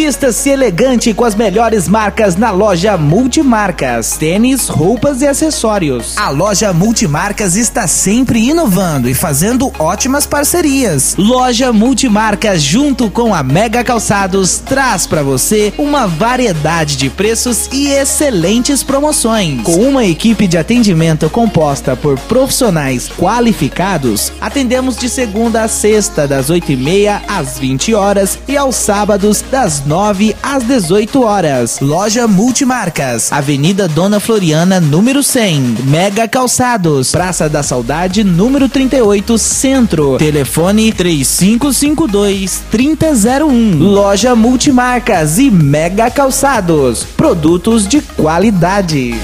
Vista-se elegante com as melhores marcas na loja Multimarcas. Tênis, roupas e acessórios. A loja Multimarcas está sempre inovando e fazendo ótimas parcerias. Loja Multimarcas, junto com a Mega Calçados, traz para você uma variedade de preços e excelentes promoções. Com uma equipe de atendimento composta por profissionais qualificados, atendemos de segunda a sexta, das 8h30 às 20 horas e aos sábados, das 9 às 18 horas. Loja Multimarcas, Avenida Dona Floriana, número 100, Mega Calçados, Praça da Saudade, número 38, Centro. Telefone 3552 3001. Loja Multimarcas e Mega Calçados, produtos de qualidade.